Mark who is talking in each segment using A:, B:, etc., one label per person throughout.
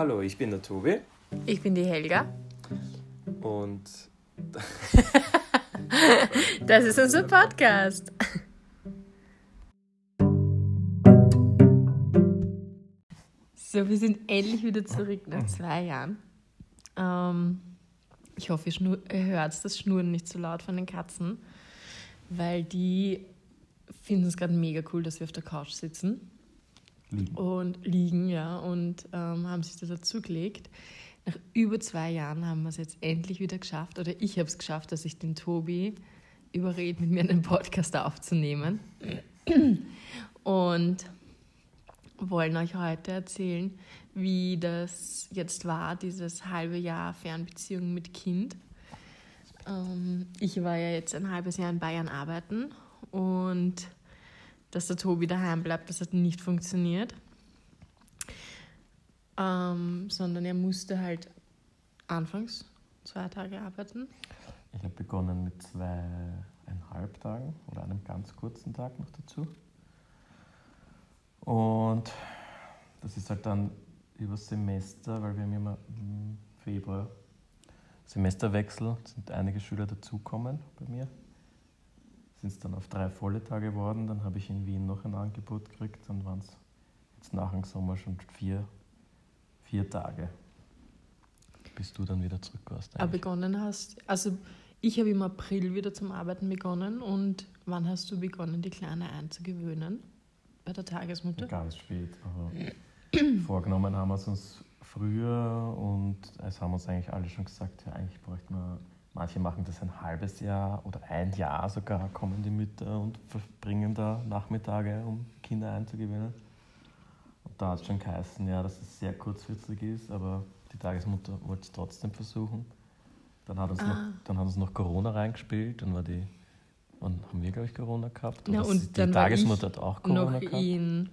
A: Hallo, ich bin der Tobi
B: Ich bin die Helga.
A: und
B: Das ist unser Podcast. So, wir sind endlich wieder zurück nach zwei Jahren. Ähm, ich hoffe, ihr, hört das Schnurren nicht so laut von den Katzen, weil die finden es gerade mega cool, dass wir auf der Couch sitzen
A: lieben.
B: und liegen, ja, und ähm, haben sich das dazugelegt. Nach über zwei Jahren haben wir es jetzt endlich wieder geschafft, oder ich habe es geschafft, dass ich den Tobi überrede, mit mir einen Podcast aufzunehmen. Und wollen euch heute erzählen, wie das jetzt war, dieses halbe Jahr Fernbeziehung mit Kind. Ähm, ich war ja jetzt ein halbes Jahr in Bayern arbeiten und dass der Tobi daheim bleibt, das hat nicht funktioniert. Ähm, sondern er musste halt anfangs zwei Tage arbeiten.
A: Ich habe begonnen mit zweieinhalb Tagen oder einem ganz kurzen Tag noch dazu. Und das ist halt dann übers Semester, weil wir haben immer im Februar Semesterwechsel, sind einige Schüler dazukommen bei mir. Sind es dann auf drei volle Tage geworden, dann habe ich in Wien noch ein Angebot gekriegt, dann waren es jetzt nach dem Sommer schon vier, vier Tage, bis du dann wieder zurück warst.
B: Aber
A: eigentlich.
B: begonnen hast, also ich habe im April wieder zum Arbeiten begonnen und wann hast du begonnen, die Kleine einzugewöhnen? Bei der Tagesmutter?
A: Ganz spät. Aber vorgenommen haben wir es uns früher und es haben uns eigentlich alle schon gesagt, ja, eigentlich bräuchte man, manche machen das ein halbes Jahr oder ein Jahr sogar, kommen die Mütter und verbringen da Nachmittage, um Kinder einzugewöhnen. Und da hat es schon geheißen, ja, dass es sehr kurzfristig ist, aber die Tagesmutter wollte es trotzdem versuchen. Dann hat uns, noch,
B: Ah.
A: dann hat uns noch Corona reingespielt, dann war die, wann haben wir, glaube ich, Corona gehabt?
B: Ja,
A: Oder
B: und
A: die Tagesmutter hat auch Corona
B: Noch
A: gehabt.
B: in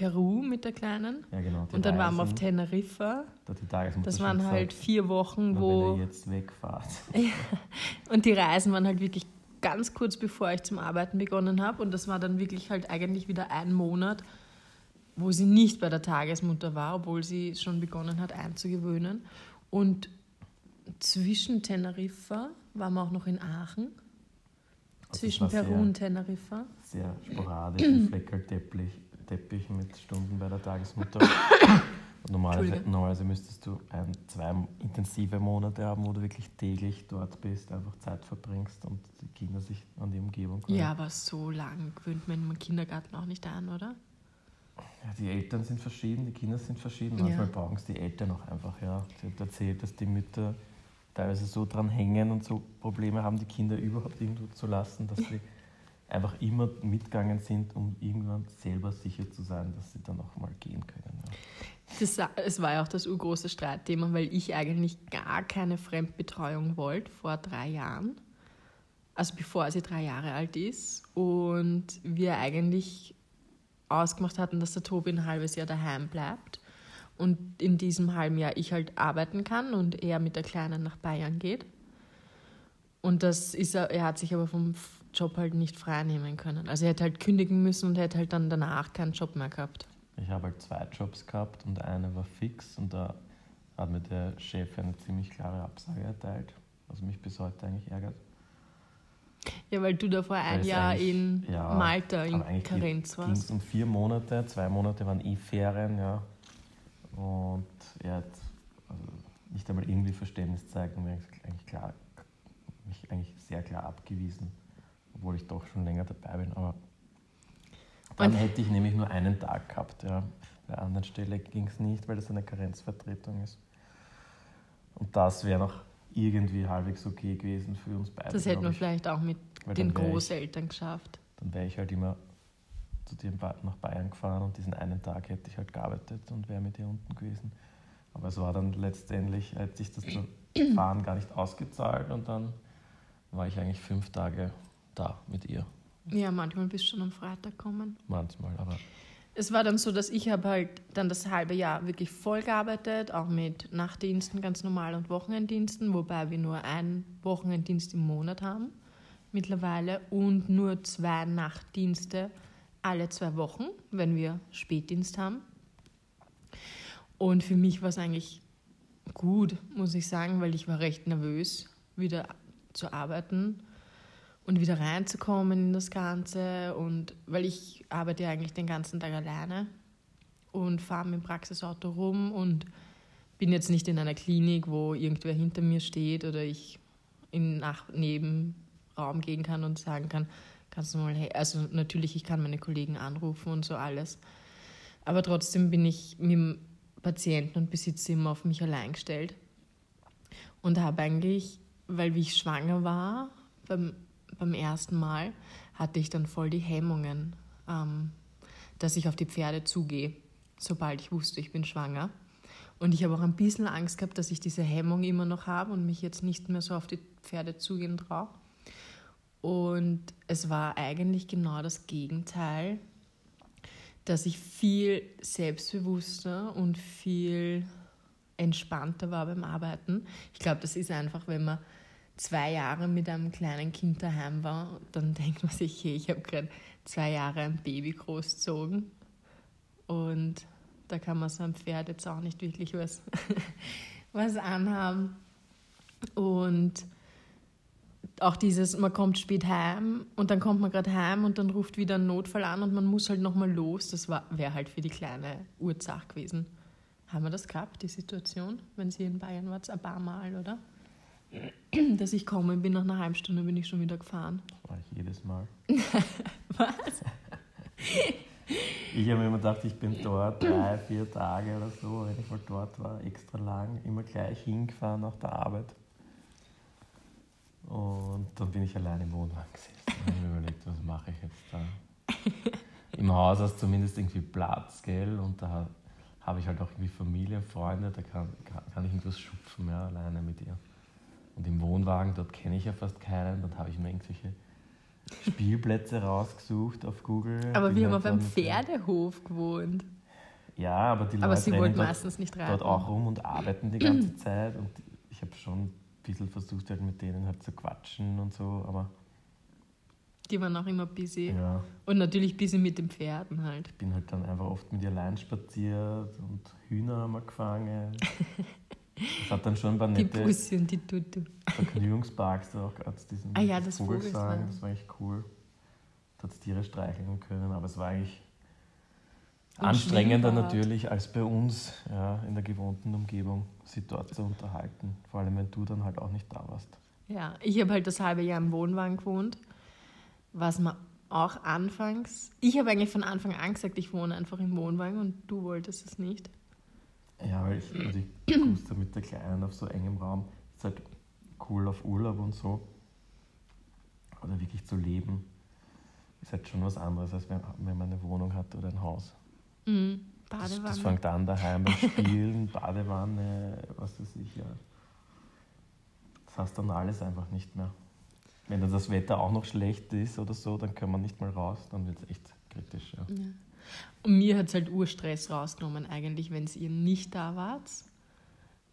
B: Peru mit der Kleinen.
A: Ja, genau.
B: Und dann waren wir auf
A: Reisen,
B: Teneriffa.
A: da
B: Das waren
A: gesagt,
B: halt vier Wochen,
A: na,
B: wo.
A: Wenn ihr jetzt wegfahrt.
B: Und die Reisen waren halt wirklich ganz kurz bevor ich zum Arbeiten begonnen habe. Und das war dann wirklich halt eigentlich wieder ein Monat, wo sie nicht bei der Tagesmutter war, obwohl sie schon begonnen hat einzugewöhnen. Und zwischen Teneriffa waren wir auch noch in Aachen.
A: Also
B: zwischen Peru und Teneriffa.
A: Sehr sporadisch, ein Fleckerlteppich Teppich mit Stunden bei der Tagesmutter. Normalerweise, normalerweise müsstest du ein, zwei intensive Monate haben, wo du wirklich täglich dort bist, einfach Zeit verbringst und die Kinder sich an die Umgebung gewöhnen.
B: Ja, aber so lang gewöhnt man im Kindergarten auch nicht an, oder?
A: Ja, die Eltern sind verschieden, die Kinder sind verschieden.
B: Ja.
A: Manchmal brauchen es die Eltern auch einfach. Ja. Sie hat erzählt, dass die Mütter teilweise so dran hängen und so Probleme haben, die Kinder überhaupt irgendwo zu lassen, dass sie einfach immer mitgegangen sind, um irgendwann selber sicher zu sein, dass sie dann auch mal gehen können. Ja.
B: Das, es war ja auch das urgroße Streitthema, weil ich eigentlich gar keine Fremdbetreuung wollte vor drei Jahren. Also bevor sie drei Jahre alt ist. Und wir eigentlich ausgemacht hatten, dass der Tobi ein halbes Jahr daheim bleibt. Und in diesem halben Jahr ich halt arbeiten kann und er mit der Kleinen nach Bayern geht. Und das ist er, er hat sich aber vom Job halt nicht freinehmen können. Also er hätte halt kündigen müssen und hätte halt dann danach keinen Job mehr gehabt.
A: Ich habe halt zwei Jobs gehabt und einer war fix und da hat mir der Chef eine ziemlich klare Absage erteilt, was mich bis heute eigentlich ärgert.
B: Ja, weil du davor ein
A: Weil es
B: Jahr in
A: ja,
B: Malta in Karenz
A: ging es
B: warst.
A: um vier Monate, zwei Monate waren eh Ferien, ja. Und er hat also nicht einmal irgendwie Verständnis gezeigt und mir eigentlich klar, mich eigentlich sehr klar abgewiesen, obwohl ich doch schon länger dabei bin. Aber dann
B: Und-
A: hätte ich nämlich nur einen Tag gehabt, ja. Bei der anderen Stelle ging es nicht, weil das eine Karenzvertretung ist. Und das wäre noch irgendwie halbwegs okay gewesen für uns beide.
B: Das hätten wir
A: ich.
B: vielleicht auch mit den
A: wär ich-
B: Großeltern geschafft.
A: dann wäre ich halt immer zu dir nach Bayern gefahren und diesen einen Tag hätte ich halt gearbeitet und wäre mit dir unten gewesen. Aber es war dann letztendlich, hat sich das Fahren gar nicht ausgezahlt und dann war ich eigentlich fünf Tage da mit ihr.
B: Ja, manchmal bist du schon am Freitag kommen.
A: Manchmal, aber
B: Es war dann so, dass ich habe halt dann das halbe Jahr wirklich voll gearbeitet, auch mit Nachtdiensten ganz normal und Wochenenddiensten, wobei wir nur einen Wochenenddienst im Monat haben mittlerweile und nur zwei Nachtdienste alle zwei Wochen, wenn wir Spätdienst haben. Und für mich war es eigentlich gut, muss ich sagen, weil ich war recht nervös, wieder zu arbeiten und wieder reinzukommen in das Ganze. Und weil ich arbeite ja eigentlich den ganzen Tag alleine und fahre mit dem Praxisauto rum und bin jetzt nicht in einer Klinik, wo irgendwer hinter mir steht oder ich in nach Nebenraum gehen kann und sagen kann, kannst du mal, hey, also natürlich, ich kann meine Kollegen anrufen und so alles. Aber trotzdem bin ich mit dem Patienten und Besitzzimmer auf mich allein gestellt. Und habe eigentlich, weil wie ich schwanger war, beim, beim ersten Mal, hatte ich dann voll die Hemmungen, ähm, dass ich auf die Pferde zugehe, sobald ich wusste, ich bin schwanger. Und ich habe auch ein bisschen Angst gehabt, dass ich diese Hemmung immer noch habe und mich jetzt nicht mehr so auf die Pferde zugehen traue. Und es war eigentlich genau das Gegenteil, dass ich viel selbstbewusster und viel entspannter war beim Arbeiten. Ich glaube, das ist einfach, wenn man zwei Jahre mit einem kleinen Kind daheim war, dann denkt man sich, hey, ich habe gerade zwei Jahre ein Baby großgezogen und da kann man so einem Pferd jetzt auch nicht wirklich was, was anhaben. Und auch dieses, man kommt spät heim und dann kommt man gerade heim und dann ruft wieder ein Notfall an und man muss halt nochmal los. Das wäre halt für die kleine Ursache gewesen. Haben wir das gehabt, die Situation, wenn Sie in Bayern waren, ein paar Mal, oder? Dass ich komme, bin nach einer halben Stunde bin ich schon wieder gefahren.
A: Das war ich jedes Mal.
B: Was?
A: Ich habe mir immer gedacht, ich bin dort drei, vier Tage oder so, wenn ich mal dort war, extra lang, immer gleich hingefahren nach der Arbeit. Und dann bin ich allein im Wohnwagen gesessen und habe mir überlegt, was mache ich jetzt da? Im Haus hast du zumindest irgendwie Platz, gell? Und da habe ich halt auch irgendwie Familie, Freunde, da kann, kann ich irgendwas schupfen, ja, alleine mit ihr. Und im Wohnwagen, dort kenne ich ja fast keinen, dort habe ich mir irgendwelche Spielplätze rausgesucht auf Google.
B: Aber wir haben auf einem Pferdehof gewohnt.
A: Ja, aber die Leute
B: aber sie
A: rennen
B: dort,
A: dort auch rum und arbeiten die ganze Zeit. Und ich habe schon ein bisschen versucht, halt mit denen halt zu quatschen und so, aber.
B: Die waren auch immer busy.
A: Ja.
B: Und natürlich busy mit den Pferden halt.
A: Ich bin halt dann einfach oft mit ihr allein spaziert und Hühner haben wir gefangen. Es hat dann schon ein paar
B: Die
A: nette
B: Pussy und die Tutu.
A: Vergnügungsparks auch als diesen
B: Ah ja, das
A: Vogelsang.
B: Vogelsang.
A: Das war eigentlich cool. Da hat Tiere streicheln können, aber es war eigentlich
B: Und
A: anstrengender natürlich als bei uns ja, in der gewohnten Umgebung, sie dort zu unterhalten. Vor allem, wenn du dann halt auch nicht da warst.
B: Ja, ich habe halt das halbe Jahr im Wohnwagen gewohnt, was man auch anfangs. Ich habe eigentlich von Anfang an gesagt, ich wohne einfach im Wohnwagen und du wolltest es nicht.
A: Ja, weil ich, also ich wusste mit der Kleinen auf so engem Raum, ist halt cool auf Urlaub und so. Oder wirklich zu leben, ist halt schon was anderes, als wenn, wenn man eine Wohnung hat oder ein Haus.
B: Mhm.
A: Das,
B: Badewanne.
A: das fängt an daheim beim Spielen, Badewanne, was weiß ich, ja. Das hast dann alles einfach nicht mehr. Wenn dann das Wetter auch noch schlecht ist oder so, dann kann man nicht mal raus, dann wird es echt kritisch. Ja.
B: Ja. Und mir hat es halt Urstress rausgenommen, eigentlich, wenn ihr nicht da wart.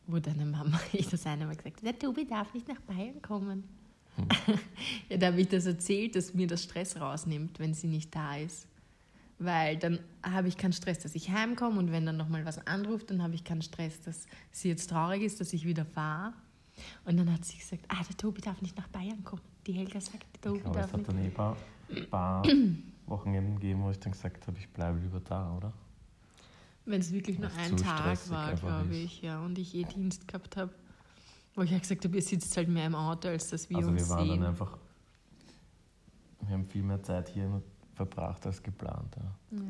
B: Wo deine Mama, ich das eine Mal gesagt hat, der Tobi darf nicht nach Bayern kommen. ja, da habe ich das erzählt, dass mir das Stress rausnimmt, wenn sie nicht da ist. Weil dann habe ich keinen Stress, dass ich heimkomme und wenn dann nochmal was anruft, dann habe ich keinen Stress, dass sie jetzt traurig ist, dass ich wieder fahre. Und dann hat sie gesagt, ah, der Tobi darf nicht nach Bayern kommen. Die Helga sagt, der
A: Ich
B: Tobi
A: glaube, es
B: darf
A: hat
B: nicht.
A: dann eh paar, paar Wochenenden gegeben, wo ich dann gesagt habe, ich bleibe lieber da, oder?
B: Wenn es wirklich nur ein Tag war, glaube
A: ist.
B: ich, ja, und ich eh Dienst gehabt habe, wo ich ja gesagt habe, ihr sitzt halt mehr im Auto, als dass wir
A: also
B: uns
A: wir waren
B: sehen.
A: dann einfach, wir haben viel mehr Zeit hier verbracht als geplant. Ja.
B: ja.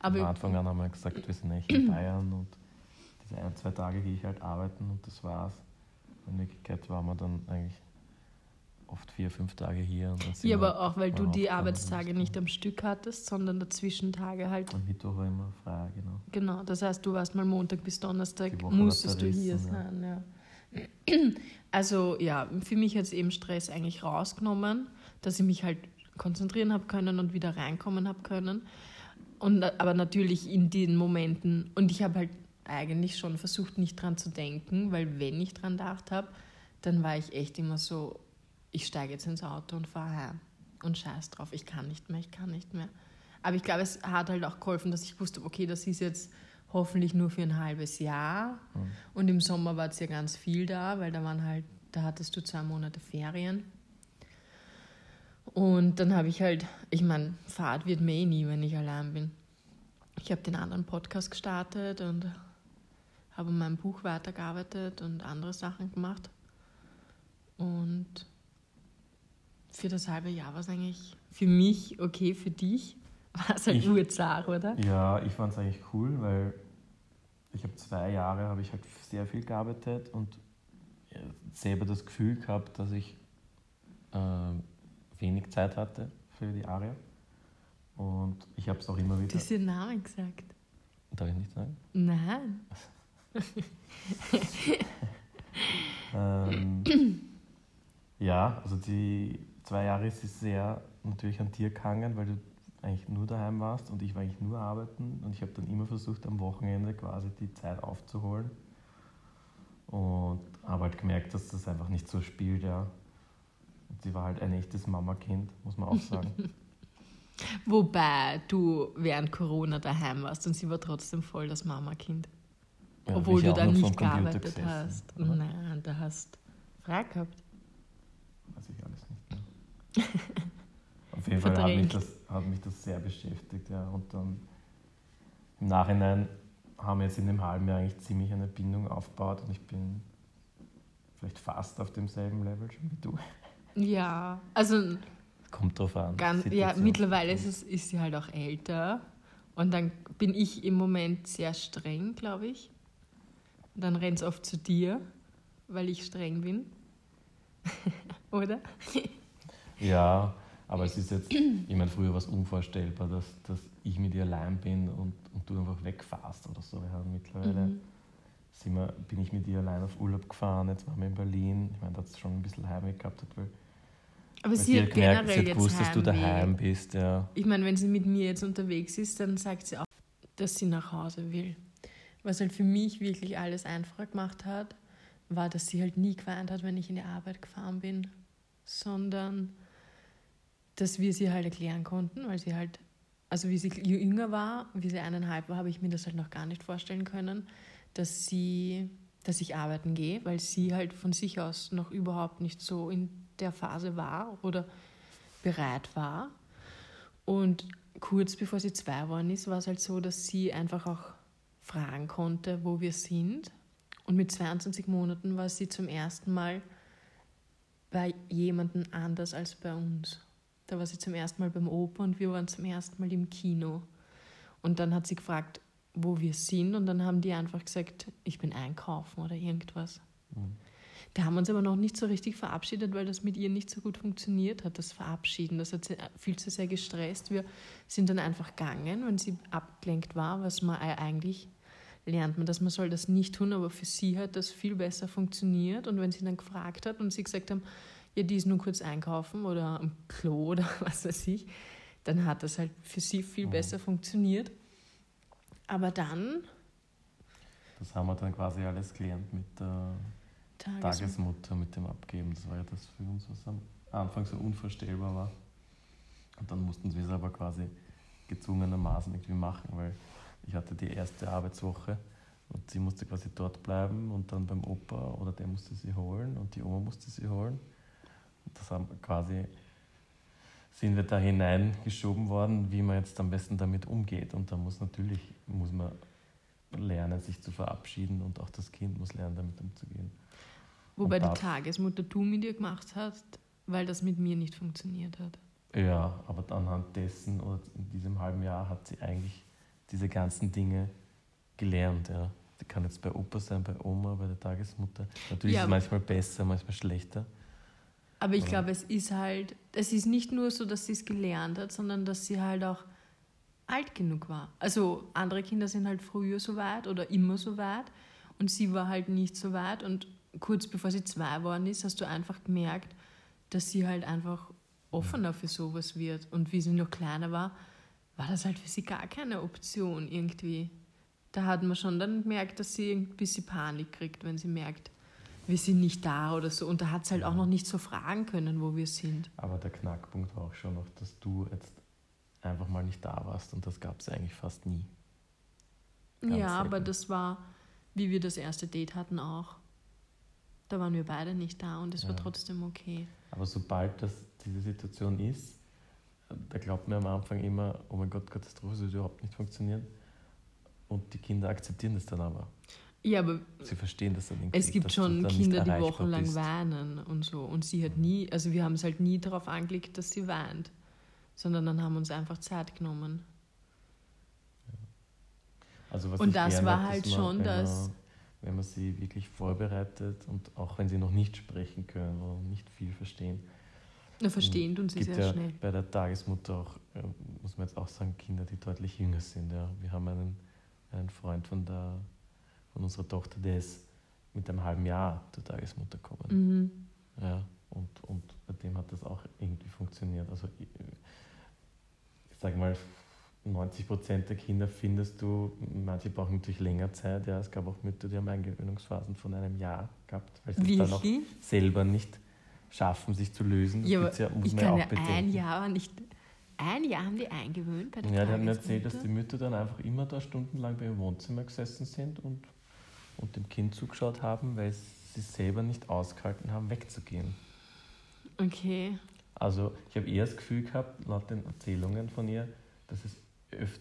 A: Am
B: Aber
A: Anfang an haben wir gesagt, wir sind echt in Bayern und diese ein, zwei Tage gehe ich halt arbeiten und das war's. In Wirklichkeit waren wir dann eigentlich oft vier, fünf Tage hier. Und dann
B: ja, aber auch, weil du die Arbeitstage
A: und-
B: nicht am Stück hattest, sondern dazwischen Tage halt.
A: Am Mittwoch war immer frei, genau.
B: Genau, das heißt, du warst mal Montag bis Donnerstag, musstest du hier
A: zerrissen, ja.
B: sein. Ja. Also ja, für mich hat es eben Stress eigentlich rausgenommen, dass ich mich halt konzentrieren habe können und wieder reinkommen habe können. Und, aber natürlich in den Momenten, und ich habe halt eigentlich schon versucht, nicht dran zu denken, weil wenn ich dran gedacht habe, dann war ich echt immer so, ich steige jetzt ins Auto und fahre heim. Und scheiß drauf, ich kann nicht mehr, ich kann nicht mehr. Aber ich glaube, es hat halt auch geholfen, dass ich wusste, okay, das ist jetzt hoffentlich nur für ein halbes Jahr.
A: Mhm.
B: Und im Sommer war es ja ganz viel da, weil da waren halt, da hattest du zwei Monate Ferien. Und dann habe ich halt, ich meine, Fahrt wird mir eh nie, wenn ich allein bin. Ich habe den anderen Podcast gestartet und habe an meinem Buch weitergearbeitet und andere Sachen gemacht. Und für das halbe Jahr war es eigentlich für mich okay, für dich war es halt
A: Ich-
B: urzart, oder?
A: Ja, ich fand es eigentlich cool, weil ich habe zwei Jahre habe ich halt sehr viel gearbeitet und äh, selber das Gefühl gehabt, dass ich äh, wenig Zeit hatte für die Aria. Und ich habe es auch immer
B: Du
A: wieder.
B: hast den Namen gesagt.
A: Darf ich nicht sagen?
B: Nein.
A: Ähm, ja, also die zwei Jahre ist es sehr natürlich an dir gehangen, weil du eigentlich nur daheim warst und ich war eigentlich nur arbeiten und ich habe dann immer versucht, am Wochenende quasi die Zeit aufzuholen und habe halt gemerkt, dass das einfach nicht so spielt, ja. Und sie war halt ein echtes Mama-Kind, muss man auch sagen.
B: Wobei du während Corona daheim warst und sie war trotzdem voll das Mamakind.
A: Ja,
B: Obwohl du da nicht gearbeitet
A: gesessen,
B: hast.
A: oder?
B: Nein, da hast frei gehabt.
A: Weiß ich alles nicht mehr. Auf jeden Fall hat mich, das, hat mich das sehr beschäftigt. Ja. Und dann im Nachhinein haben wir jetzt in dem halben Jahr eigentlich ziemlich eine Bindung aufgebaut und ich bin vielleicht fast auf demselben Level schon wie du.
B: Ja, also
A: Kommt drauf an.
B: ganz, ja, mittlerweile ist, es, ist sie halt auch älter. Und dann bin ich im Moment sehr streng, glaube ich. Und dann rennt es oft zu dir, weil ich streng bin. Oder?
A: Ja, aber es ist jetzt, ich meine, früher war es unvorstellbar, dass, dass ich mit ihr allein bin und, und du einfach wegfährst oder so. Ja, mittlerweile
B: Mhm.
A: sind wir, bin ich mit ihr allein auf Urlaub gefahren, jetzt waren wir in Berlin. Ich meine, da hat es schon ein bisschen Heimweh gehabt, hat, weil,
B: Aber
A: weil
B: sie hat
A: gemerkt,
B: generell
A: sie hat
B: jetzt
A: gewusst, dass du daheim bist. Ja.
B: Ich meine, wenn sie mit mir jetzt unterwegs ist, dann sagt sie auch, dass sie nach Hause will. Was halt für mich wirklich alles einfacher gemacht hat, war, dass sie halt nie geweint hat, wenn ich in die Arbeit gefahren bin, sondern dass wir sie halt erklären konnten, weil sie halt, also wie sie jünger war, wie sie eineinhalb war, habe ich mir das halt noch gar nicht vorstellen können, dass sie, dass ich arbeiten gehe, weil sie halt von sich aus noch überhaupt nicht so in der Phase war oder bereit war. Und kurz bevor sie zwei geworden ist, war es halt so, dass sie einfach auch fragen konnte, wo wir sind. Und mit 22 Monaten war sie zum ersten Mal bei jemandem anders als bei uns. Da war sie zum ersten Mal beim Opa und wir waren zum ersten Mal im Kino. Und dann hat sie gefragt, wo wir sind und dann haben die einfach gesagt, ich bin einkaufen oder irgendwas.
A: Mhm.
B: Da haben wir uns aber noch nicht so richtig verabschiedet, weil das mit ihr nicht so gut funktioniert hat, das Verabschieden. Das hat sie viel zu sehr gestresst. Wir sind dann einfach gegangen, wenn sie abgelenkt war, was man ei- eigentlich lernt man, dass man soll das nicht tun, aber für sie hat das viel besser funktioniert. Und wenn sie dann gefragt hat und sie gesagt haben, ja, die ist nur kurz einkaufen oder am Klo oder was weiß ich, dann hat das halt für sie viel
A: Mhm.
B: besser funktioniert. Aber dann,
A: Das haben wir dann quasi alles gelernt mit der
B: Tages
A: Tagesmutter, mit dem Abgeben. Das war ja das für uns, was am Anfang so unvorstellbar war. Und dann mussten wir es aber quasi gezwungenermaßen irgendwie machen, weil ich hatte die erste Arbeitswoche und sie musste quasi dort bleiben und dann beim Opa oder der musste sie holen und die Oma musste sie holen. Und das haben quasi sind wir da hineingeschoben worden, wie man jetzt am besten damit umgeht. Und da muss natürlich muss man lernen, sich zu verabschieden und auch das Kind muss lernen, damit umzugehen.
B: Wobei die Tagesmutter du mit ihr gemacht hast, weil das mit mir nicht funktioniert hat.
A: Ja, aber anhand dessen oder in diesem halben Jahr hat sie eigentlich diese ganzen Dinge gelernt. Ja. Die kann jetzt bei Opa sein, bei Oma, bei der Tagesmutter. Natürlich
B: Ja,
A: ist es manchmal besser, manchmal schlechter.
B: Aber ich glaube, es ist halt, es ist nicht nur so, dass sie es gelernt hat, sondern dass sie halt auch alt genug war. Also andere Kinder sind halt früher so weit oder immer so weit und sie war halt nicht so weit und kurz bevor sie zwei geworden ist, hast du einfach gemerkt, dass sie halt einfach offener für sowas wird. Und wie sie noch kleiner war, war das halt für sie gar keine Option irgendwie. Da hat man schon dann gemerkt, dass sie ein bisschen Panik kriegt, wenn sie merkt, wir sind nicht da oder so. Und da hat sie halt auch noch nicht so fragen können, wo wir sind.
A: Aber der Knackpunkt war auch schon noch, dass du jetzt einfach mal nicht da warst und das gab es eigentlich fast nie. Ganz
B: ja, aber
A: selten.
B: das war, wie wir das erste Date hatten, auch. Da waren wir beide nicht da und es war
A: Ja.
B: trotzdem okay.
A: Aber sobald das diese Situation ist, da glaubt man am Anfang immer, oh mein Gott, Katastrophe, das wird überhaupt nicht funktionieren. Und die Kinder akzeptieren das dann aber.
B: Ja, aber
A: Sie verstehen das dann irgendwie.
B: es gibt schon Kinder, die wochenlang
A: bist.
B: weinen und so. Und sie hat nie, also wir haben es halt nie darauf angelegt, dass sie weint, sondern dann haben wir uns einfach Zeit genommen.
A: Also was
B: Und
A: ich
B: das war
A: hab,
B: halt schon
A: wenn
B: das-
A: Man, wenn man sie wirklich vorbereitet und auch wenn sie noch nicht sprechen können oder nicht viel verstehen.
B: Na, verstehen tun sie sehr
A: ja
B: schnell.
A: bei der Tagesmutter auch, äh, muss man jetzt auch sagen, Kinder, die deutlich jünger sind. Ja. Wir haben einen, einen Freund von, der, von unserer Tochter, der ist mit einem halben Jahr zur Tagesmutter gekommen.
B: Mhm.
A: Ja, und, und bei dem hat das auch irgendwie funktioniert. Also ich, ich sage mal, 90 Prozent der Kinder findest du, manche brauchen natürlich länger Zeit. Ja, es gab auch Mütter, die haben Eingewöhnungsphasen von einem Jahr gehabt, weil sie es dann auch selber nicht schaffen, sich zu lösen. Das
B: Ja,
A: ja, muss
B: ich
A: man ja
B: kann
A: auch
B: ja
A: bedenken.
B: ein Jahr nicht. Ein Jahr haben die eingewöhnt bei der
A: Ja, die haben mir erzählt, dass die? Mütter dann einfach immer da stundenlang beim Wohnzimmer gesessen sind und, und dem Kind zugeschaut haben, weil sie selber nicht ausgehalten haben, wegzugehen.
B: Okay.
A: Also ich habe eher das Gefühl gehabt, laut den Erzählungen von ihr, dass es öf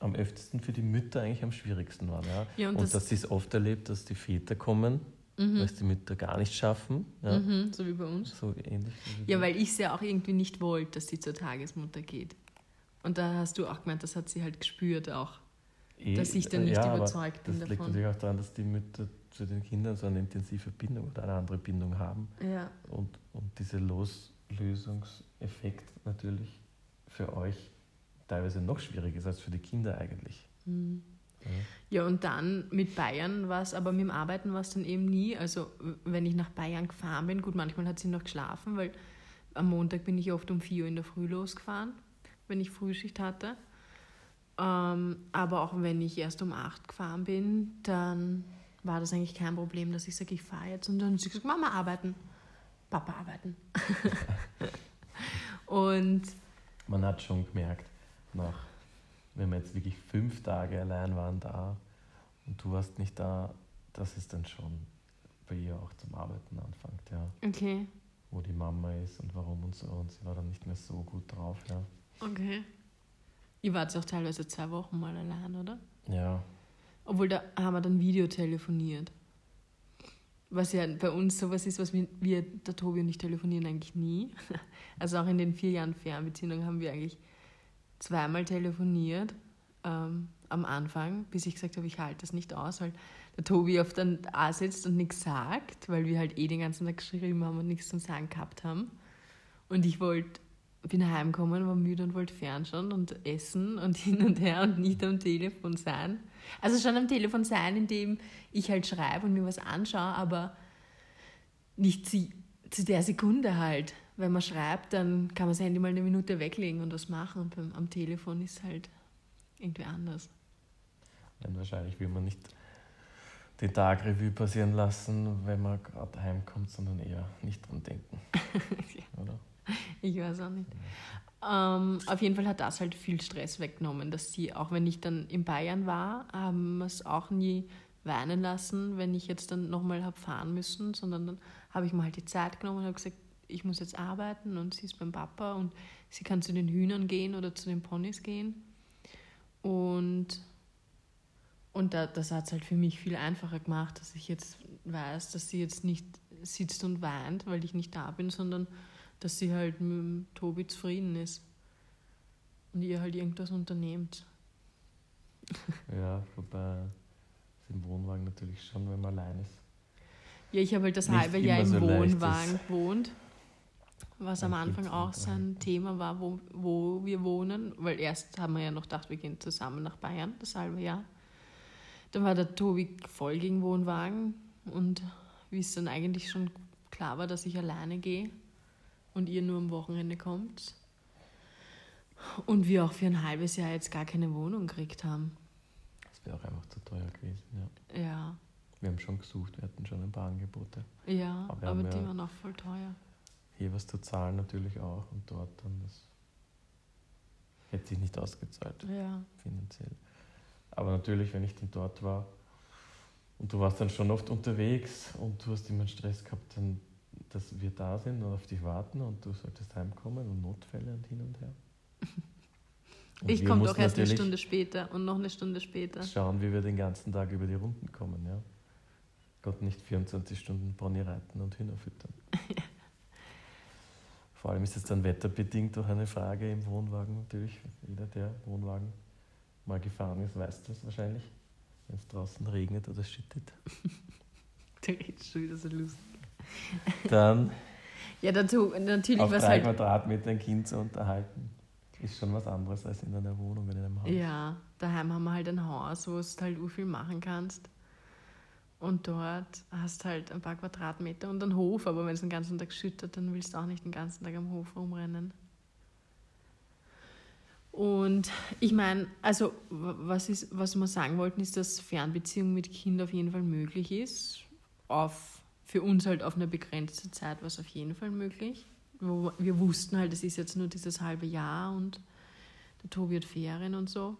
A: am öftesten für die Mütter eigentlich am schwierigsten war. Ja?
B: Ja, und,
A: Und,
B: das,
A: dass sie es oft erlebt, dass die Väter kommen, weil
B: mhm.
A: es die Mütter gar nicht schaffen. Ja?
B: Mhm, so wie bei uns.
A: So ähnlich.
B: Ja, weil ich es ja auch irgendwie nicht wollte, dass sie zur Tagesmutter geht. Und da hast du auch gemeint, das hat sie halt gespürt auch, dass ich dann nicht
A: ja,
B: überzeugt bin
A: Das liegt
B: davon.
A: natürlich auch daran, dass die Mütter zu den Kindern so eine intensive Bindung oder eine andere Bindung haben.
B: Ja.
A: Und, und dieser Loslösungseffekt natürlich für euch teilweise noch schwieriger ist als für die Kinder eigentlich.
B: Mhm.
A: Ja.
B: Ja, und dann mit Bayern war es, aber mit dem Arbeiten war es dann eben nie. Also, wenn ich nach Bayern gefahren bin, gut, manchmal hat sie noch geschlafen, weil am Montag bin ich oft um 4 Uhr in der Früh losgefahren, wenn ich Frühschicht hatte. Ähm, aber auch wenn ich erst um 8 gefahren bin, dann war das eigentlich kein Problem, dass ich sage, ich fahre jetzt. Und dann hat sie gesagt, Mama arbeiten, Papa arbeiten. und
A: Man hat schon gemerkt, nach, wenn wir jetzt wirklich fünf Tage allein waren da und du warst nicht da, dass es dann schon bei ihr auch zum Arbeiten anfängt, ja.
B: okay,
A: Wo die Mama ist und warum und so. Und sie war dann nicht mehr so gut drauf, ja.
B: okay. Ihr wart auch teilweise zwei Wochen mal allein, oder?
A: Ja,
B: Obwohl, da haben wir dann Videotelefoniert. Was ja bei uns sowas ist, was wir, wir, der Tobi und ich telefonieren eigentlich nie. Also auch in den vier Jahren Fernbeziehung haben wir eigentlich zweimal telefoniert ähm, am Anfang, bis ich gesagt habe, ich halte das nicht aus, weil der Tobi oft dann da sitzt und nichts sagt, weil wir halt eh den ganzen Tag geschrieben haben und nichts zum Sagen gehabt haben. Und ich wollte, bin heimgekommen, war müde und wollte fernschauen und essen und hin und her und nicht am Telefon sein. Also schon am Telefon sein, indem ich halt schreibe und mir was anschaue, aber nicht zu, zu der Sekunde halt. Wenn man schreibt, dann kann man das Handy mal eine Minute weglegen und was machen. Und beim, am Telefon ist halt irgendwie anders.
A: denn wahrscheinlich will man nicht den Tag Revue passieren lassen, wenn man gerade heimkommt, sondern eher nicht dran denken. Oder?
B: Ich weiß auch nicht. Ähm, auf jeden Fall hat das halt viel Stress weggenommen, dass sie, auch wenn ich dann in Bayern war, haben wir es auch nie weinen lassen, wenn ich jetzt dann nochmal habe fahren müssen, sondern dann habe ich mir halt die Zeit genommen und habe gesagt, ich muss jetzt arbeiten und sie ist beim Papa und sie kann zu den Hühnern gehen oder zu den Ponys gehen. Und, und da, das hat es halt für mich viel einfacher gemacht, dass ich jetzt weiß, dass sie jetzt nicht sitzt und weint, weil ich nicht da bin, sondern dass sie halt mit dem Tobi zufrieden ist und ihr halt irgendwas unternehmt.
A: Ja, wobei es im Wohnwagen natürlich schon, wenn man allein ist.
B: Ja, ich habe halt das halbe Jahr im
A: so
B: Wohnwagen gewohnt, was am Anfang auch so ein
A: unterhalten.
B: Thema war, wo, wo wir wohnen, weil erst haben wir ja noch gedacht, wir gehen zusammen nach Bayern, das halbe Jahr. Dann war der Tobi voll gegen Wohnwagen und wie es dann eigentlich schon klar war, dass ich alleine gehe und ihr nur am Wochenende kommt. Und wir auch für ein halbes Jahr jetzt gar keine Wohnung gekriegt haben.
A: Das wäre auch einfach zu teuer gewesen. Ja.
B: Ja,
A: Wir haben schon gesucht, wir hatten schon ein paar Angebote.
B: ja,
A: Aber
B: aber, die
A: ja-
B: waren auch voll teuer.
A: Hier was zu zahlen natürlich auch und dort dann das hätte sich nicht ausgezahlt
B: Ja.
A: finanziell. Aber natürlich, wenn ich dann dort war und du warst dann schon oft unterwegs und du hast immer Stress gehabt, dann, dass wir da sind und auf dich warten und du solltest heimkommen und Notfälle und hin und her.
B: Und ich komme doch erst eine Stunde später und noch eine Stunde später.
A: Schauen, wie wir den ganzen Tag über die Runden kommen, ja. Gott nicht 24 Stunden Pony reiten und Hühner füttern. Vor allem ist es dann wetterbedingt auch eine Frage im Wohnwagen natürlich. Jeder, der Wohnwagen mal gefahren ist, weiß das wahrscheinlich, wenn es draußen regnet oder schüttet.
B: Der redest schon wieder so lustig.
A: Dann
B: ja, dazu, natürlich
A: auf
B: was
A: drei
B: halt,
A: Quadratmeter ein Kind zu unterhalten, ist schon was anderes als in einer Wohnung in einem Haus.
B: Ja, daheim haben wir halt ein Haus, wo du halt viel machen kannst. Und dort hast du halt ein paar Quadratmeter und einen Hof, aber wenn es den ganzen Tag schüttet, dann willst du auch nicht den ganzen Tag am Hof rumrennen. Und ich meine, also was, ist, was wir sagen wollten, ist, dass Fernbeziehung mit Kind auf jeden Fall möglich ist. Auf, für uns halt auf eine begrenzte Zeit war es auf jeden Fall möglich. Wir wussten halt, es ist jetzt nur dieses halbe Jahr und der Tobi hat Ferien und so.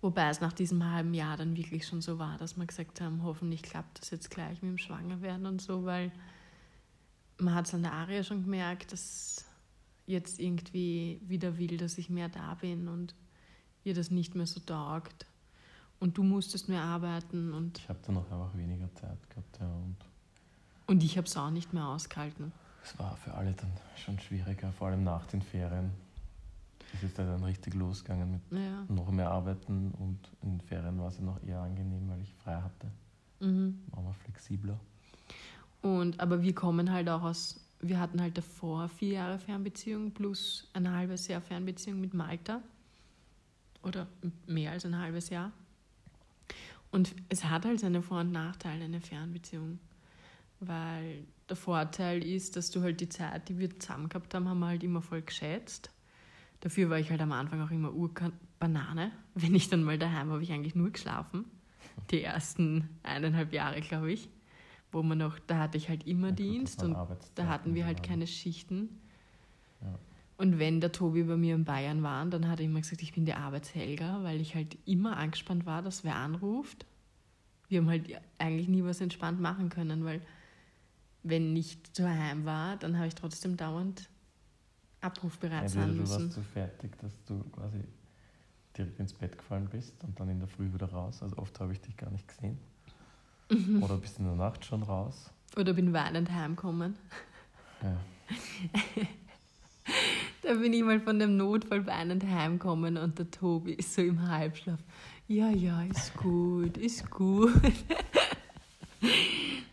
B: Wobei es nach diesem halben Jahr dann wirklich schon so war, dass wir gesagt haben, hoffentlich klappt das jetzt gleich mit dem Schwangerwerden und so, weil man hat es an der Aria schon gemerkt, dass jetzt irgendwie wieder will, dass ich mehr da bin und ihr das nicht mehr so taugt. Und du musstest mehr arbeiten und.
A: Ich habe dann auch einfach weniger Zeit gehabt, ja. Und,
B: und ich habe es auch nicht mehr ausgehalten.
A: Es war für alle dann schon schwieriger, vor allem nach den Ferien. Es ist dann richtig losgegangen mit ja. noch mehr Arbeiten und in den Ferien war es ja noch eher angenehm, weil ich frei hatte. Mhm. War mal flexibler.
B: Und, aber wir kommen halt auch aus, wir hatten halt davor vier Jahre Fernbeziehung plus ein halbes Jahr Fernbeziehung mit Malta. Oder mehr als ein halbes Jahr. Und es hat halt seine Vor- und Nachteile, eine Fernbeziehung. Weil der Vorteil ist, dass du halt die Zeit, die wir zusammen gehabt haben, haben wir halt immer voll geschätzt. Dafür war ich halt am Anfang auch immer Urbanane. Wenn ich dann mal daheim war, habe ich eigentlich nur geschlafen. Die ersten eineinhalb Jahre, glaube ich. Wo man noch, da hatte ich halt immer ja, Dienst und da hatten wir halt keine Schichten. Und wenn der Tobi bei mir in Bayern war, dann hat er immer gesagt, ich bin der Arbeitshelga, weil ich halt immer angespannt war, dass wer anruft. Wir haben halt eigentlich nie was entspannt machen können, weil wenn ich daheim war, dann habe ich trotzdem dauernd abrufbereit sein
A: müssen.
B: Du
A: warst so fertig, dass du quasi direkt ins Bett gefallen bist und dann in der Früh wieder raus. Also oft habe ich dich gar nicht gesehen. Mhm. Oder bist in der Nacht schon raus.
B: Oder bin weinend heimgekommen.
A: Ja.
B: da bin ich mal von dem Notfall weinend heimgekommen und der Tobi ist so im Halbschlaf. Ja, ja, ist gut, ist gut.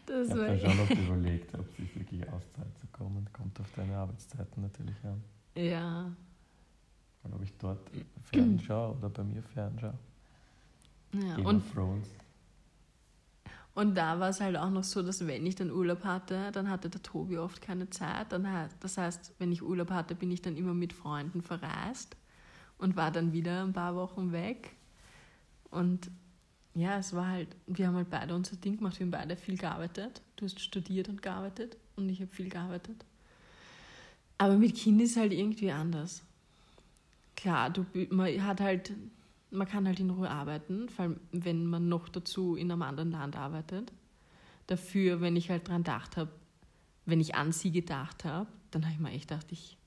A: das ich habe schon noch überlegt, ob sich wirklich auszahlt zu kommen. Kommt auf deine Arbeitszeiten natürlich an.
B: Ja.
A: Weil ob ich dort fernschaue oder bei mir fernschaue.
B: Ja, Game und, und da war es halt auch noch so, dass wenn ich dann Urlaub hatte, dann hatte der Tobi oft keine Zeit. Dann, das heißt, wenn ich Urlaub hatte, bin ich dann immer mit Freunden verreist und war dann wieder ein paar Wochen weg. Und ja, es war halt, wir haben halt beide unser Ding gemacht, wir haben beide viel gearbeitet. Du hast studiert und gearbeitet und ich habe viel gearbeitet. Aber mit Kind ist halt irgendwie anders. Klar, du, man hat halt, man kann halt in Ruhe arbeiten, vor allem wenn man noch dazu in einem anderen Land arbeitet. Dafür, wenn ich halt dran gedacht habe, wenn ich an sie gedacht habe, dann habe ich mir echt gedacht, ich,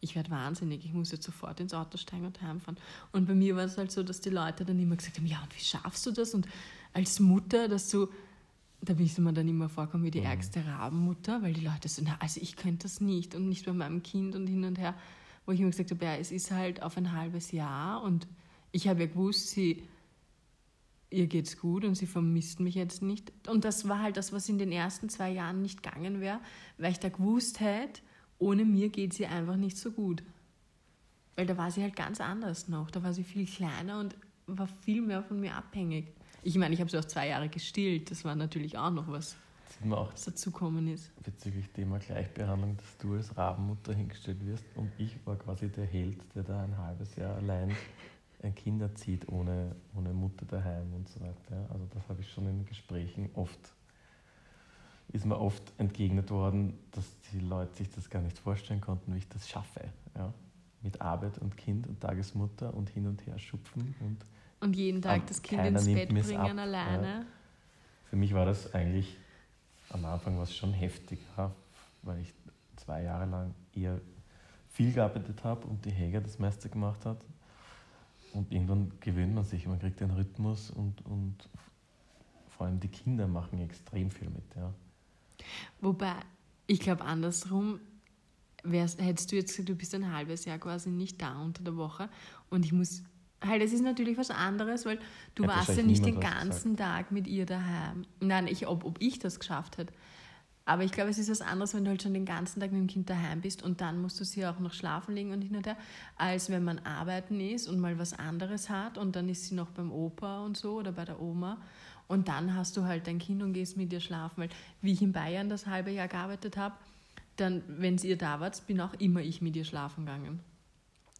B: ich werde wahnsinnig, ich muss jetzt sofort ins Auto steigen und heimfahren. Und bei mir war es halt so, dass die Leute dann immer gesagt haben, ja, und wie schaffst du das? Und als Mutter, dass du, da bin ich mir dann immer vorkommen wie die mhm. ärgste Rabenmutter, weil die Leute so, na, also ich könnte das nicht und nicht bei meinem Kind und hin und her, wo ich immer gesagt habe, ja, es ist halt auf ein halbes Jahr und ich habe ja gewusst, sie, ihr geht's gut und sie vermisst mich jetzt nicht. Und das war halt das, was in den ersten zwei Jahren nicht gegangen wäre, weil ich da gewusst hätte, ohne mir geht sie einfach nicht so gut. Weil da war sie halt ganz anders noch. Da war sie viel kleiner und war viel mehr von mir abhängig. Ich meine, ich habe sie auch zwei Jahre gestillt. Das war natürlich auch noch was, was dazukommen ist.
A: Bezüglich Thema Gleichbehandlung, dass du als Rabenmutter hingestellt wirst und ich war quasi der Held, der da ein halbes Jahr allein ein Kind erzieht ohne, ohne Mutter daheim und so weiter. Also das habe ich schon in Gesprächen oft ist mir oft entgegnet worden, dass die Leute sich das gar nicht vorstellen konnten, wie ich das schaffe. Ja? Mit Arbeit und Kind und Tagesmutter und hin und her schupfen und
B: Und jeden Tag das Kind ins Bett bringen
A: ab,
B: alleine.
A: Für mich war das eigentlich am Anfang was schon heftiger, weil ich zwei Jahre lang eher viel gearbeitet habe und die Heger das meiste gemacht hat. Und irgendwann gewöhnt man sich, man kriegt den Rhythmus und, und vor allem die Kinder machen extrem viel mit. Ja.
B: Wobei, ich glaube andersrum, wärst, hättest du jetzt gesagt, du bist ein halbes Jahr quasi nicht da unter der Woche und ich muss, halt, es ist natürlich was anderes, weil du
A: Hätte
B: warst ja nicht den ganzen Tag mit ihr daheim. Nein, ich, ob, ob ich das geschafft hätte. Aber ich glaube, es ist was anderes, wenn du halt schon den ganzen Tag mit dem Kind daheim bist und dann musst du sie auch noch schlafen legen und hin und her, als wenn man arbeiten ist und mal was anderes hat und dann ist sie noch beim Opa und so oder bei der Oma und dann hast du halt dein Kind und gehst mit ihr schlafen. Weil, wie ich in Bayern das halbe Jahr gearbeitet habe, dann, wenn ihr da wart, bin auch immer ich mit ihr schlafen gegangen.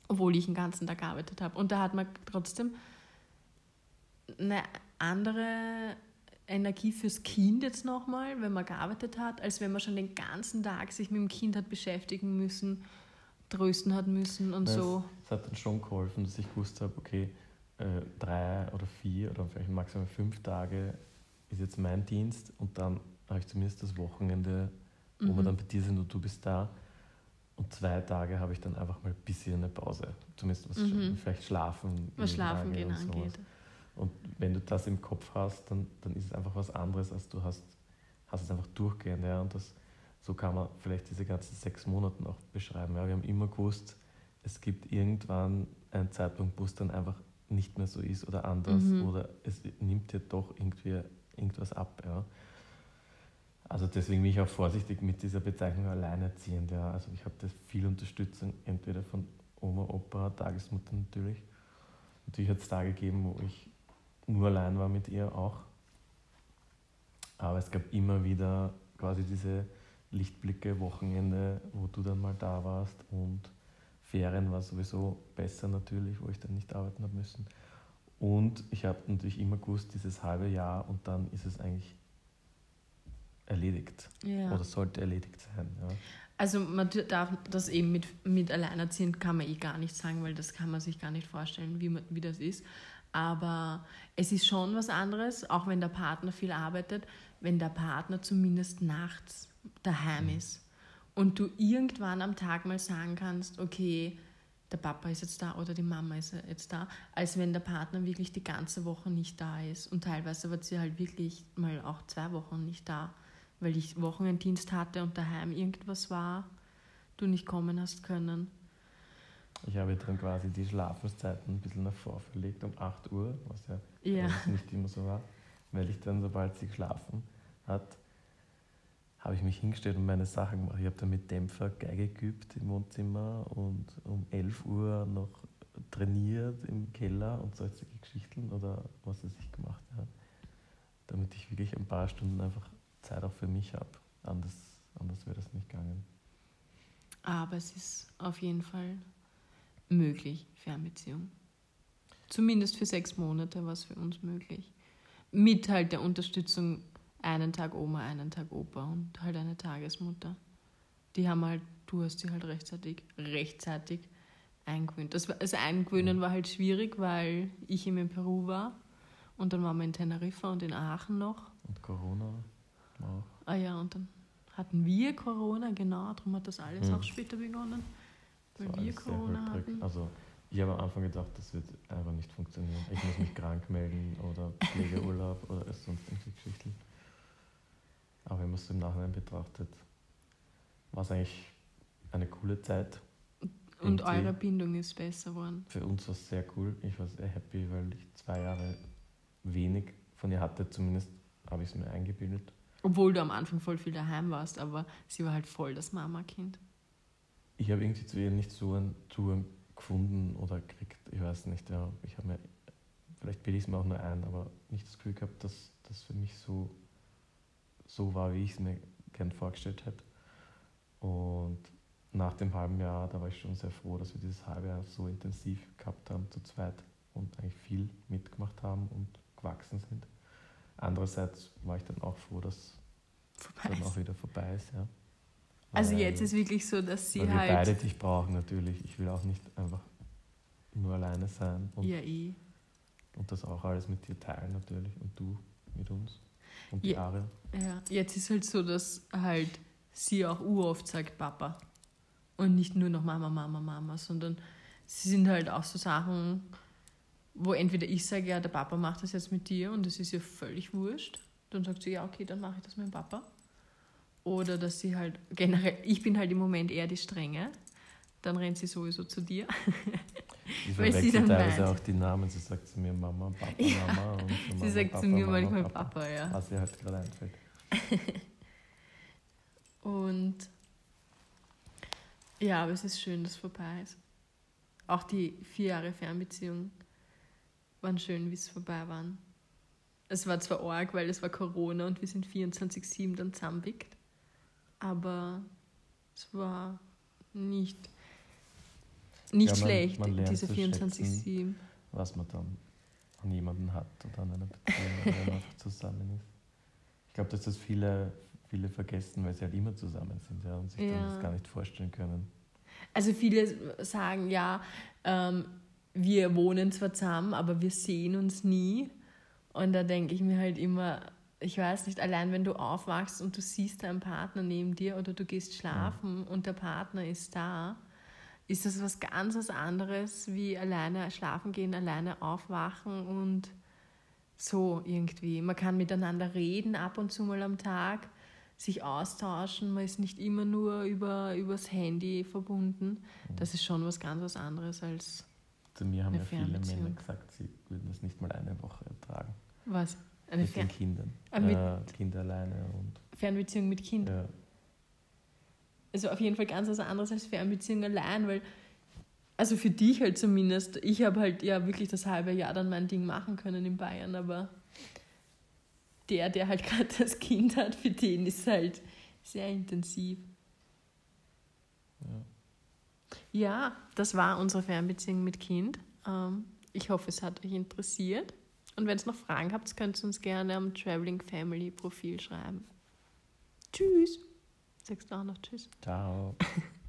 B: Obwohl ich den ganzen Tag gearbeitet habe. Und da hat man trotzdem eine andere Energie fürs Kind jetzt nochmal, wenn man gearbeitet hat, als wenn man schon den ganzen Tag sich mit dem Kind hat beschäftigen müssen, trösten hat müssen und
A: Nein,
B: so.
A: Es, hat dann schon geholfen, dass ich gewusst habe, okay, äh, drei oder vier oder vielleicht maximal fünf Tage ist jetzt mein Dienst und dann habe ich zumindest das Wochenende, wo wir
B: Mhm.
A: dann bei dir sind und du bist da. Und zwei Tage habe ich dann einfach mal ein bisschen eine Pause. Zumindest was
B: Mhm.
A: vielleicht schlafen.
B: Was schlafen gehen angeht.
A: Und wenn du das im Kopf hast, dann, dann ist es einfach was anderes, als du hast, hast es einfach durchgehend. Ja? Und das, so kann man vielleicht diese ganzen sechs Monate auch beschreiben. Ja? Wir haben immer gewusst, es gibt irgendwann einen Zeitpunkt, wo es dann einfach nicht mehr so ist oder anders
B: Mhm.
A: oder es nimmt dir doch irgendwie irgendwas ab. Ja? Also deswegen bin ich auch vorsichtig mit dieser Bezeichnung alleinerziehend. Ja? Also ich habe da viel Unterstützung, entweder von Oma, Opa, Tagesmutter natürlich. Natürlich hat es Tage gegeben, wo ich nur allein war mit ihr auch. Aber es gab immer wieder quasi diese Lichtblicke, Wochenende, wo du dann mal da warst und Ferien war sowieso besser natürlich, wo ich dann nicht arbeiten habe müssen. Und ich habe natürlich immer gewusst, dieses halbe Jahr und dann ist es eigentlich erledigt
B: Ja.
A: oder sollte erledigt sein. Ja.
B: Also man darf das eben mit, mit Alleinerziehend kann man eh gar nicht sagen, weil das kann man sich gar nicht vorstellen, wie, man, wie das ist. Aber es ist schon was anderes, auch wenn der Partner viel arbeitet, wenn der Partner zumindest nachts daheim ist und du irgendwann am Tag mal sagen kannst, okay, der Papa ist jetzt da oder die Mama ist jetzt da, als wenn der Partner wirklich die ganze Woche nicht da ist. Und teilweise war sie halt wirklich mal auch zwei Wochen nicht da, weil ich Wochenenddienst hatte und daheim irgendwas war, du nicht kommen hast können.
A: Ich habe dann quasi die Schlafenszeiten ein bisschen nach vorverlegt um 8 Uhr, was ja
B: Ja.
A: nicht immer so war, weil ich dann, sobald sie geschlafen hat, habe ich mich hingestellt und meine Sachen gemacht. Ich habe dann mit Dämpfer Geige geübt im Wohnzimmer und um 11 Uhr noch trainiert im Keller und solche Geschichten oder was weiß ich gemacht habe. Damit ich wirklich ein paar Stunden einfach Zeit auch für mich habe. Anders, anders wäre das nicht gegangen.
B: Aber es ist auf jeden Fall möglich, Fernbeziehung. Zumindest für sechs Monate war es für uns möglich. Mit halt der Unterstützung einen Tag Oma, einen Tag Opa und halt eine Tagesmutter. Die haben halt, du hast sie halt rechtzeitig, rechtzeitig eingewöhnt. Das, war- das Eingewöhnen war halt schwierig, weil ich eben in Peru war und dann waren wir in Teneriffa und in Aachen noch.
A: Und Corona auch.
B: Ah ja, und dann hatten wir Corona, genau, darum hat das alles
A: Hm.
B: auch später begonnen. Weil
A: war
B: wir Corona hatten.
A: Also ich habe am Anfang gedacht, das wird einfach nicht funktionieren. Ich muss mich krank melden oder Pflegeurlaub oder sonst irgendwelche Geschichten. Aber wenn man es im Nachhinein betrachtet, war es eigentlich eine coole Zeit.
B: Und
A: irgendwie-
B: eure Bindung ist besser geworden.
A: Für uns war es sehr cool. Ich war sehr happy, weil ich zwei Jahre wenig von ihr hatte. Zumindest habe ich es mir eingebildet.
B: Obwohl du am Anfang voll viel daheim warst, aber sie war halt voll das Mama-Kind.
A: Ich habe irgendwie zu ihr nicht so einen Zugang gefunden oder gekriegt. Ich weiß nicht. Ja. Ich habe mir, vielleicht bilde ich es mir auch nur ein, aber nicht das Gefühl gehabt, dass das für mich so, so war, wie ich es mir gern vorgestellt hätte. Und nach dem halben Jahr, da war ich schon sehr froh, dass wir dieses halbe Jahr so intensiv gehabt haben, zu zweit und eigentlich viel mitgemacht haben und gewachsen sind. Andererseits war ich dann auch froh, dass
B: Vorbei.
A: dann auch wieder vorbei ist. Ja.
B: Also jetzt ist wirklich so, dass sie
A: weil wir
B: halt.
A: beide dich brauchen natürlich. Ich will auch nicht einfach nur alleine sein. Und
B: ja, eh.
A: Und das auch alles mit dir teilen natürlich und du mit uns und die
B: Ja.
A: Ariel.
B: Ja, jetzt ist halt so, dass halt sie auch uroft sagt Papa. Und nicht nur noch Mama, Mama, Mama, sondern sie sind halt auch so Sachen, wo entweder ich sage, ja, der Papa macht das jetzt mit dir und das ist ihr völlig wurscht. Dann sagt sie, ja, okay, dann mache ich das mit dem Papa. Oder dass sie halt generell, ich bin halt im Moment eher die Strenge. Dann rennt sie sowieso zu dir.
A: Sie
B: Weil sie dann
A: teilweise
B: meint.
A: auch die Namen. Sie sagt zu mir Mama, Papa,
B: Ja.
A: Mama. Und
B: Sie
A: Mama,
B: sagt
A: Papa,
B: zu mir
A: Mama,
B: manchmal Papa, ja.
A: Was ihr halt gerade einfällt.
B: Und ja, aber es ist schön, dass es vorbei ist. Auch die vier Jahre Fernbeziehung waren schön, wie es vorbei waren. Es war zwar arg, weil es war Corona und wir sind 24-7 dann zusammengewickt, aber es war nicht, nicht
A: Ja, man-
B: schlecht,
A: man
B: diese
A: zu
B: 24-7.
A: Was man dann an jemanden hat oder an einer Beziehung, wenn man einfach zusammen ist. Ich glaube, dass das viele, viele vergessen, weil sie halt immer zusammen sind ja, und sich
B: Ja.
A: das gar nicht vorstellen können.
B: Also viele sagen ja, ähm, wir wohnen zwar zusammen, aber wir sehen uns nie. Und da denke ich mir halt immer, ich weiß nicht, allein wenn du aufwachst und du siehst deinen Partner neben dir oder du gehst schlafen und der Partner ist da, ist das was ganz was anderes wie alleine schlafen gehen, alleine aufwachen und so irgendwie. Man kann miteinander reden ab und zu mal am Tag, sich austauschen, man ist nicht immer nur über übers Handy verbunden. Das ist schon was ganz was anderes als
A: Zu mir haben ja viele Männer gesagt, sie würden das nicht mal eine Woche ertragen.
B: was? Eine
A: mit
B: Fern
A: den Kindern.
B: Ah, mit-
A: äh, Kinder alleine und
B: Fernbeziehung mit Kind.
A: ja,
B: Also auf jeden Fall ganz was anderes als Fernbeziehung allein, weil, also für dich halt zumindest, ich habe halt ja wirklich das halbe Jahr dann mein Ding machen können in Bayern, aber der, der halt gerade das Kind hat, für den ist halt sehr intensiv.
A: ja.
B: Ja, das war unsere Fernbeziehung mit Kind. Ähm, ich hoffe, es hat euch interessiert. Und wenn es noch Fragen habt, könnt ihr uns gerne am Traveling Family Profil schreiben. Tschüss. Sagst du auch noch Tschüss?
A: Ciao.